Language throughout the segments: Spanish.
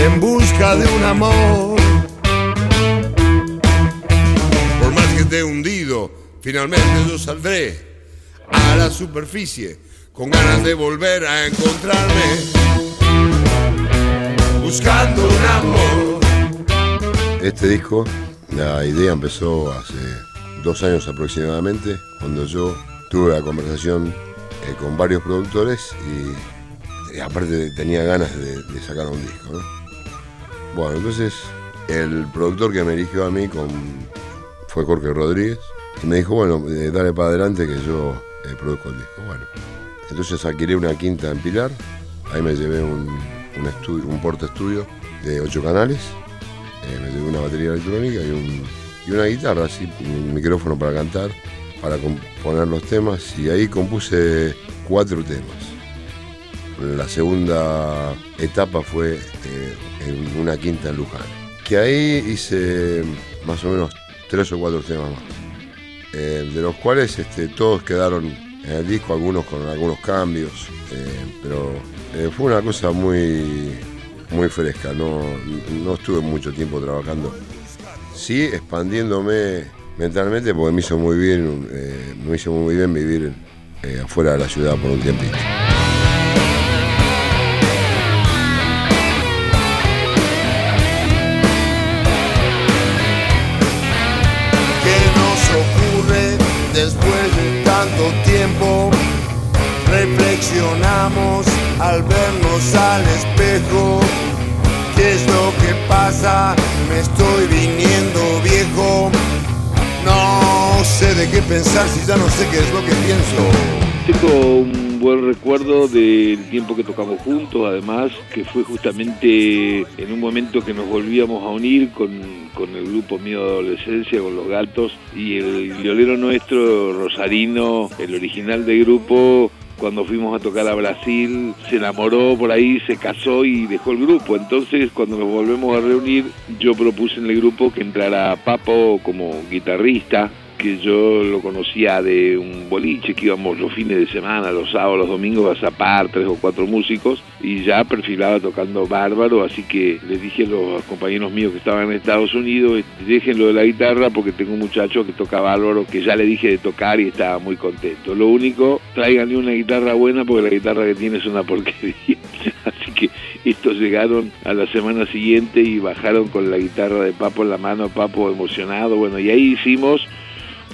en busca de un amor. Por más que esté hundido, finalmente yo saldré a la superficie con ganas de volver a encontrarme, buscando un amor. Este disco, la idea empezó hace dos años aproximadamente, cuando yo tuve la conversación eh, con varios productores y, aparte tenía ganas de, sacar un disco. ¿no? Bueno, entonces el productor que me eligió a mí con, fue Jorge Rodríguez y me dijo, bueno, eh, dale para adelante que yo eh, produzco el disco. Bueno, entonces alquilé una quinta en Pilar, ahí me llevé un, un, estudio, un porta estudio de ocho canales, eh, me llevé una batería electrónica y, un, y una guitarra, así, un micrófono para cantar, para componer los temas y ahí compuse cuatro temas. La segunda etapa fue eh, en una quinta en Luján. Que ahí hice más o menos tres o cuatro temas más. Eh, de los cuales este, todos quedaron en el disco, algunos con algunos cambios, eh, pero fue una cosa muy, muy fresca, no, no estuve mucho tiempo trabajando. Sí, expandiéndome mentalmente porque me hizo muy bien, me hizo muy bien vivir afuera de la ciudad por un tiempito. Al vernos al espejo. ¿Qué es lo que pasa? Me estoy viniendo viejo. No sé de qué pensar si ya no sé qué es lo que pienso. Tengo un buen recuerdo del tiempo que tocamos juntos, además que fue justamente en un momento que nos volvíamos a unir con, con el grupo mío de adolescencia, con los gatos, y el violero nuestro, Rosarino, el original del grupo, cuando fuimos a tocar a Brasil, se enamoró por ahí, se casó y dejó el grupo. Entonces, cuando nos volvemos a reunir, yo propuse en el grupo que entrara Papo como guitarrista, que yo lo conocía de un boliche que íbamos los fines de semana, los sábados, los domingos a zapar tres o cuatro músicos y ya perfilaba tocando bárbaro, así que les dije a los compañeros míos que estaban en Estados Unidos, déjenlo de la guitarra porque tengo un muchacho que toca bárbaro que ya le dije de tocar y estaba muy contento. Lo único, tráiganle una guitarra buena porque la guitarra que tiene es una porquería. así que estos llegaron a la semana siguiente y bajaron con la guitarra de Papo en la mano, Papo emocionado, bueno, y ahí hicimos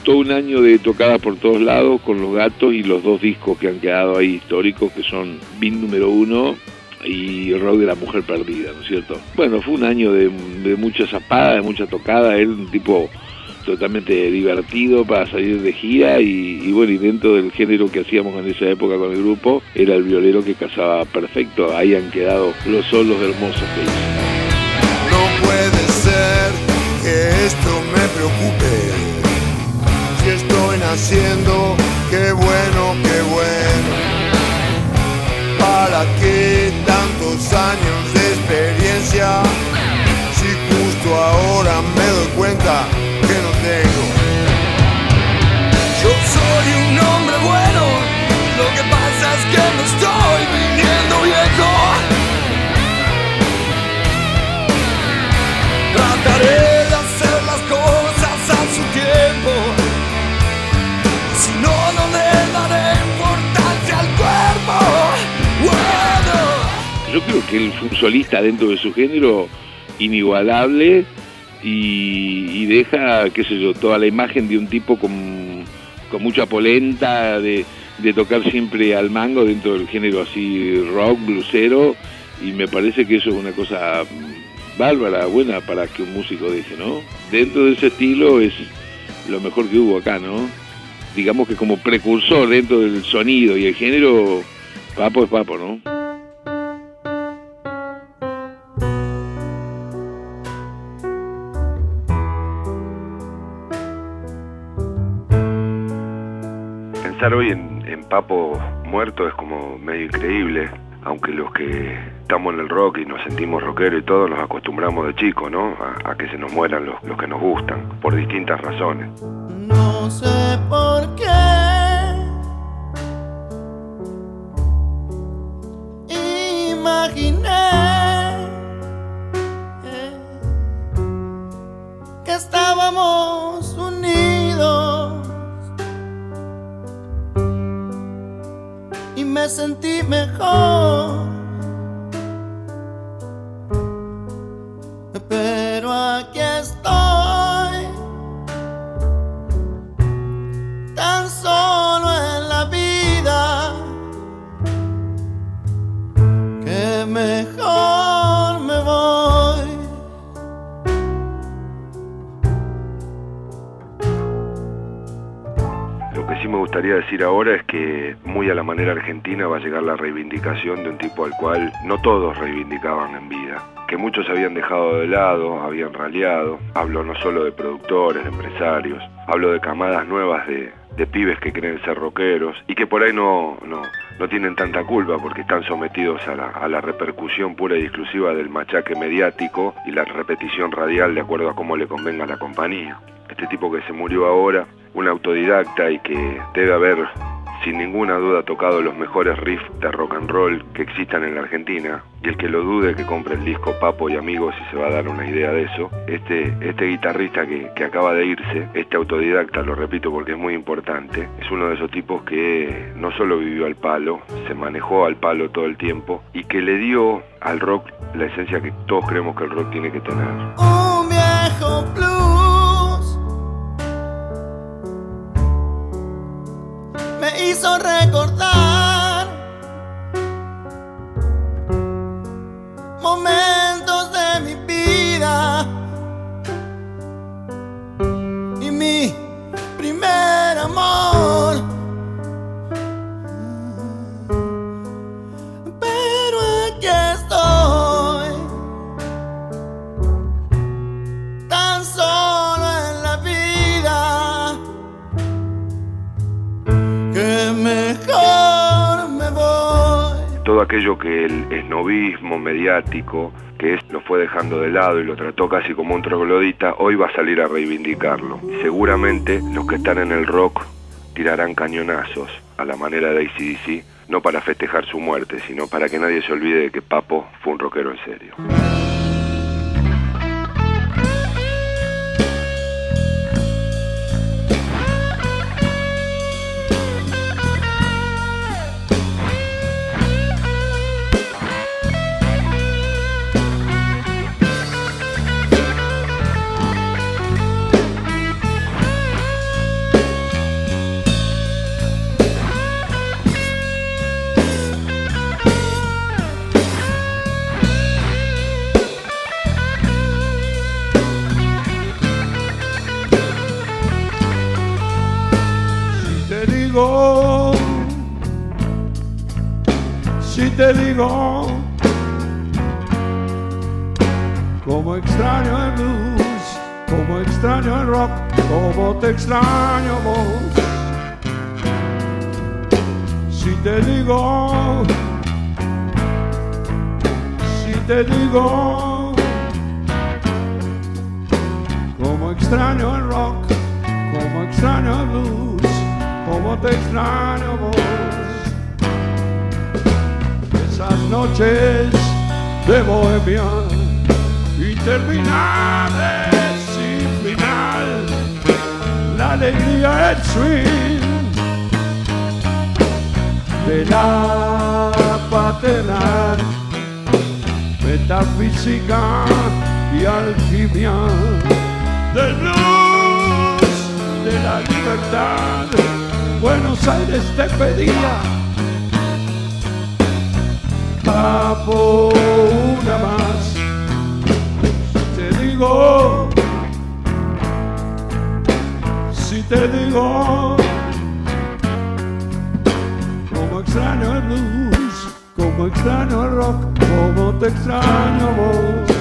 todo un año de tocadas por todos lados con los gatos y los dos discos que han quedado ahí históricos que son Bin número uno y Rock de la Mujer Perdida, ¿no es cierto? Bueno, fue un año de, de mucha zapada, de mucha tocada, él un tipo totalmente divertido para salir de gira y, bueno, y dentro del género que hacíamos en esa época con el grupo, era el violero que casaba perfecto, ahí han quedado los solos hermosos que hizo. No puede ser que esto me preocupe. Bueno, qué bueno. Creo que él fue un solista dentro de su género inigualable y, deja, qué sé yo, toda la imagen de un tipo con, con mucha polenta, de, de tocar siempre al mango dentro del género así rock, blusero, y me parece que eso es una cosa bárbara, buena para que un músico deje, ¿no? Dentro de ese estilo es lo mejor que hubo acá, ¿no? Digamos que como precursor dentro del sonido y el género, Papo es Papo, ¿no? Pensar hoy en, Papo muerto es como medio increíble. aunque los que estamos en el rock y nos sentimos rockeros y todo, nos acostumbramos de chico, ¿no? A, que se nos mueran los, los que nos gustan, por distintas razones. No sé por qué. Imaginé sentí mejor. Me gustaría decir ahora es que muy a la manera argentina va a llegar la reivindicación de un tipo al cual no todos reivindicaban en vida que muchos habían dejado de lado, habían raleado. Hablo no solo de productores, de empresarios, hablo de camadas nuevas de, pibes que creen ser rockeros y que por ahí no, no, no tienen tanta culpa porque están sometidos a la, a la, repercusión pura y exclusiva del machaque mediático y la repetición radial de acuerdo a cómo le convenga a la compañía. Este tipo que se murió ahora, un autodidacta y que debe haber sin ninguna duda tocado los mejores riffs de rock and roll que existan en la Argentina. Y el que lo dude que compre el disco Papo y Amigos y se va a dar una idea de eso. Este, este guitarrista que, que acaba de irse, este autodidacta, lo repito porque es muy importante, es uno de esos tipos que no solo vivió al palo, se manejó al palo todo el tiempo y que le dio al rock la esencia que todos creemos que el rock tiene que tener. Recordar que el esnovismo mediático, que es, lo fue dejando de lado y lo trató casi como un troglodita, hoy va a salir a reivindicarlo. Seguramente los que están en el rock tirarán cañonazos a la manera de ACDC, no para festejar su muerte, sino para que nadie se olvide de que Papo fue un rockero en serio. Te digo, como extraño el blues, como extraño el rock, como te extraño vos. Si te digo, si te digo, como extraño el rock, como extraño el blues, como te extraño vos. Esas noches de bohemia interminables sin final, la alegría, el swing de la paternal, metafísica y alquimia del blues de la libertad. Buenos Aires te pedía, papo, una más. Te digo, si te digo, como extraño el blues, como extraño el rock, como te extraño vos.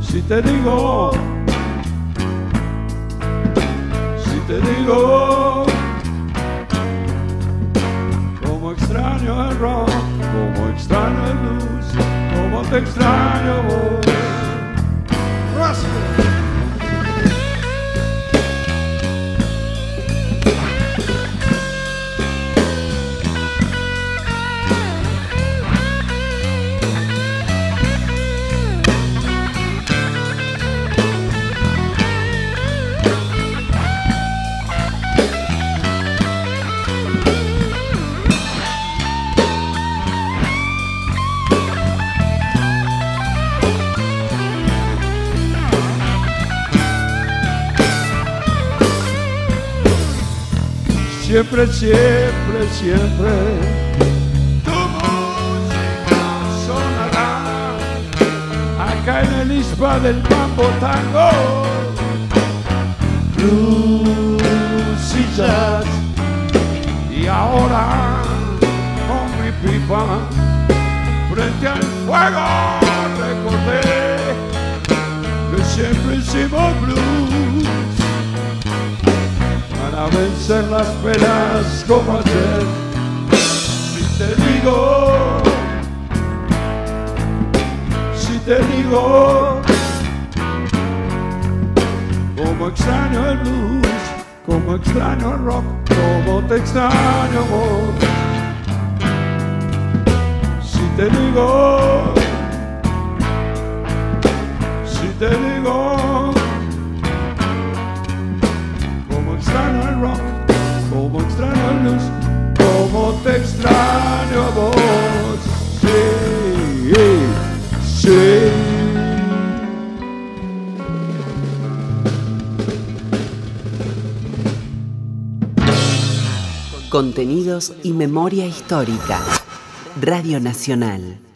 Si te digo, si te digo, extraño rock, como extraño el blues, como te extraño vos. Siempre, siempre, siempre. Tu música sonará acá en el ispa del mambo tango. Blues y. Y ahora con mi pipa frente al fuego recordé que siempre hicimos blues vencer las penas como ayer. Si te digo, si te digo, como extraño el blues, como extraño el rock, como te extraño vos. Si te digo, si te digo, extraño el rock, como extraño el blues, como te extraño a vos. Sí, sí. Contenidos y memoria histórica. Radio Nacional.